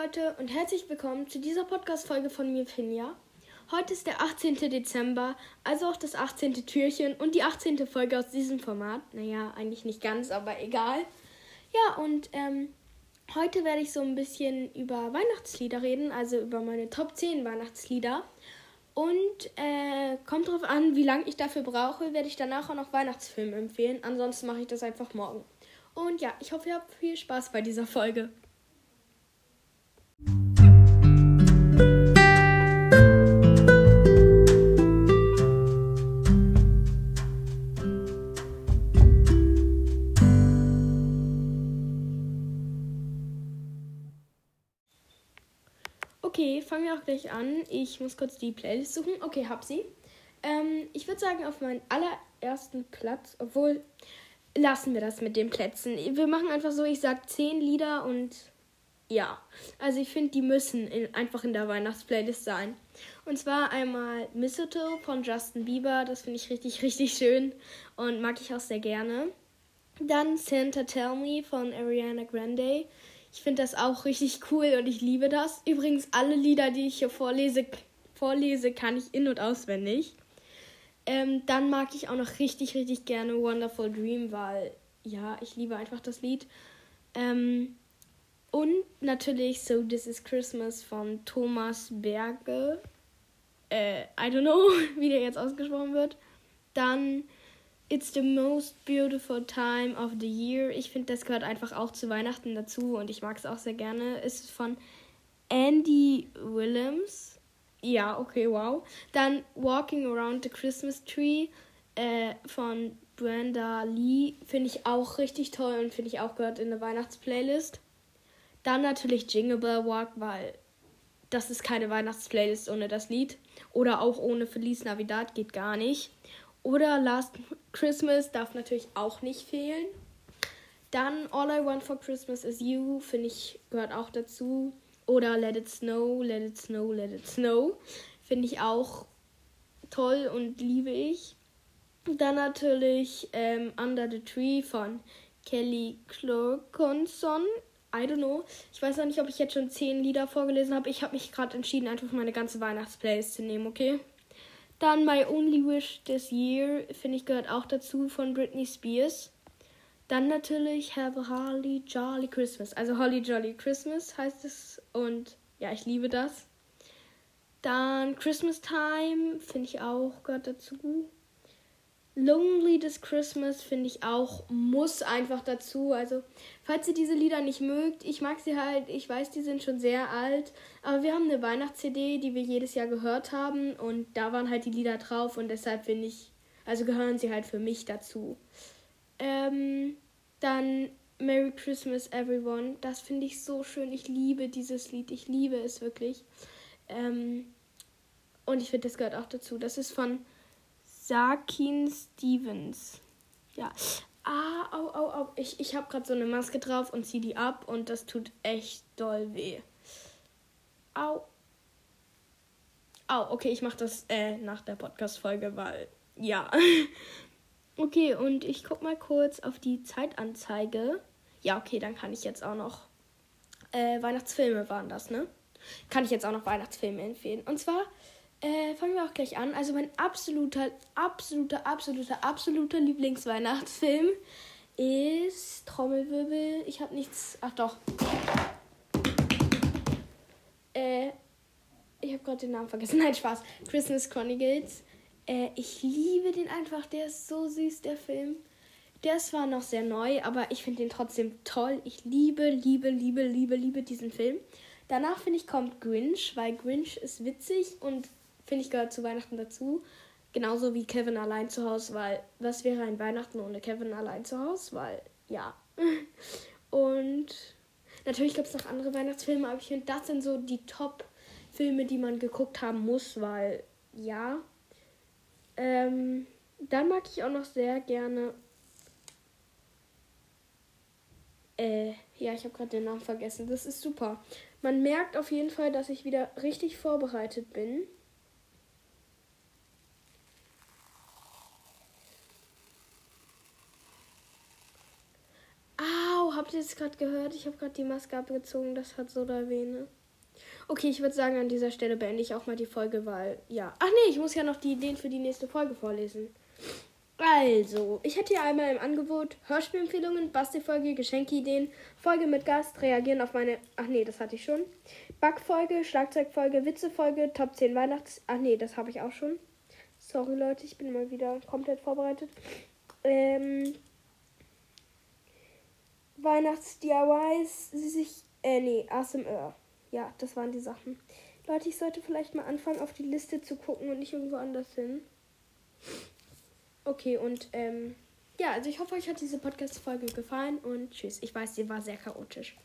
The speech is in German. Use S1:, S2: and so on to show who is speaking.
S1: Leute und herzlich willkommen zu dieser Podcast-Folge von mir, Finja. Heute ist der 18. Dezember, also auch das 18. Türchen und die 18. Folge aus diesem Format. Naja, eigentlich nicht ganz, aber egal. Ja, und ähm, heute werde ich so ein bisschen über Weihnachtslieder reden, also über meine Top 10 Weihnachtslieder. Und äh, kommt drauf an, wie lange ich dafür brauche, werde ich danach auch noch Weihnachtsfilme empfehlen. Ansonsten mache ich das einfach morgen. Und ja, ich hoffe, ihr habt viel Spaß bei dieser Folge. Okay, fangen wir auch gleich an. Ich muss kurz die Playlist suchen. Okay, hab sie. Ähm, ich würde sagen, auf meinen allerersten Platz, obwohl lassen wir das mit den Plätzen. Wir machen einfach so, ich sag zehn Lieder und ja. Also ich finde, die müssen in, einfach in der Weihnachtsplaylist sein. Und zwar einmal Mistletoe von Justin Bieber. Das finde ich richtig, richtig schön und mag ich auch sehr gerne. Dann Santa Tell Me von Ariana Grande. Ich finde das auch richtig cool und ich liebe das. Übrigens, alle Lieder, die ich hier vorlese, vorlese kann ich in- und auswendig. Ähm, dann mag ich auch noch richtig, richtig gerne Wonderful Dream, weil ja, ich liebe einfach das Lied. Ähm, und natürlich So This Is Christmas von Thomas Berge. Äh, I don't know, wie der jetzt ausgesprochen wird. Dann It's the most beautiful time of the year. Ich finde, das gehört einfach auch zu Weihnachten dazu und ich mag es auch sehr gerne. Ist von Andy Williams. Ja, okay, wow. Dann Walking Around the Christmas Tree äh, von Brenda Lee. Finde ich auch richtig toll und finde ich auch gehört in der Weihnachtsplaylist. Dann natürlich Jingle Bell Walk, weil das ist keine Weihnachtsplaylist ohne das Lied. Oder auch ohne Feliz Navidad geht gar nicht. Oder Last Christmas darf natürlich auch nicht fehlen. Dann All I Want for Christmas is You, finde ich, gehört auch dazu. Oder Let It Snow, Let It Snow, Let It Snow. Finde ich auch toll und liebe ich. Dann natürlich ähm, Under the Tree von Kelly Clarkson. I don't know. Ich weiß noch nicht, ob ich jetzt schon zehn Lieder vorgelesen habe. Ich habe mich gerade entschieden, einfach meine ganze Weihnachtsplaylist zu nehmen, okay? Dann My Only Wish This Year, finde ich, gehört auch dazu von Britney Spears. Dann natürlich Have a Holly Jolly Christmas. Also Holly Jolly Christmas heißt es. Und ja, ich liebe das. Dann Christmas Time, finde ich auch, gehört dazu. Lonely This Christmas finde ich auch, muss einfach dazu. Also, falls ihr diese Lieder nicht mögt, ich mag sie halt, ich weiß, die sind schon sehr alt, aber wir haben eine Weihnachts-CD, die wir jedes Jahr gehört haben und da waren halt die Lieder drauf und deshalb finde ich, also gehören sie halt für mich dazu. Ähm, dann Merry Christmas Everyone, das finde ich so schön, ich liebe dieses Lied, ich liebe es wirklich. Ähm, und ich finde, das gehört auch dazu. Das ist von Sakin Stevens. Ja. Ah, au, au, au. Ich, ich habe gerade so eine Maske drauf und ziehe die ab und das tut echt doll weh. Au. Au, okay, ich mache das äh, nach der Podcast-Folge, weil ja. okay, und ich guck mal kurz auf die Zeitanzeige. Ja, okay, dann kann ich jetzt auch noch. Äh, Weihnachtsfilme waren das, ne? Kann ich jetzt auch noch Weihnachtsfilme empfehlen. Und zwar äh, fangen wir auch gleich an. Also mein absoluter, absoluter, absoluter, absoluter Lieblingsweihnachtsfilm ist Trommelwirbel. Ich habe nichts. Ach doch. Äh, ich habe gerade den Namen vergessen. Nein, Spaß. Christmas Chronicles. Äh, ich liebe den einfach. Der ist so süß, der Film. Der ist zwar noch sehr neu, aber ich finde den trotzdem toll. Ich liebe, liebe, liebe, liebe, liebe diesen Film. Danach finde ich kommt Grinch, weil Grinch ist witzig und finde ich, gehört zu Weihnachten dazu. Genauso wie Kevin allein zu Hause, weil was wäre ein Weihnachten ohne Kevin allein zu Hause? Weil, ja. Und natürlich gibt es noch andere Weihnachtsfilme, aber ich finde, das sind so die Top-Filme, die man geguckt haben muss, weil, ja. Ähm, dann mag ich auch noch sehr gerne. Äh, ja, ich habe gerade den Namen vergessen. Das ist super. Man merkt auf jeden Fall, dass ich wieder richtig vorbereitet bin. Habt ihr es gerade gehört? Ich habe gerade die Maske abgezogen. Das hat so da weh, ne? Okay, ich würde sagen, an dieser Stelle beende ich auch mal die Folge, weil ja. Ach nee, ich muss ja noch die Ideen für die nächste Folge vorlesen. Also, ich hätte hier einmal im Angebot Hörspielempfehlungen, Bastelfolge, Geschenkeideen, Folge mit Gast, reagieren auf meine. Ach nee, das hatte ich schon. Backfolge, Schlagzeugfolge, Witzefolge, Top 10 Weihnachts. Ach nee, das habe ich auch schon. Sorry Leute, ich bin mal wieder komplett vorbereitet. Ähm, Weihnachts-DIYs, sich. Äh, nee, ASMR. Ja, das waren die Sachen. Leute, ich sollte vielleicht mal anfangen, auf die Liste zu gucken und nicht irgendwo anders hin. Okay, und ähm, ja, also ich hoffe, euch hat diese Podcast-Folge gefallen und tschüss. Ich weiß, sie war sehr chaotisch.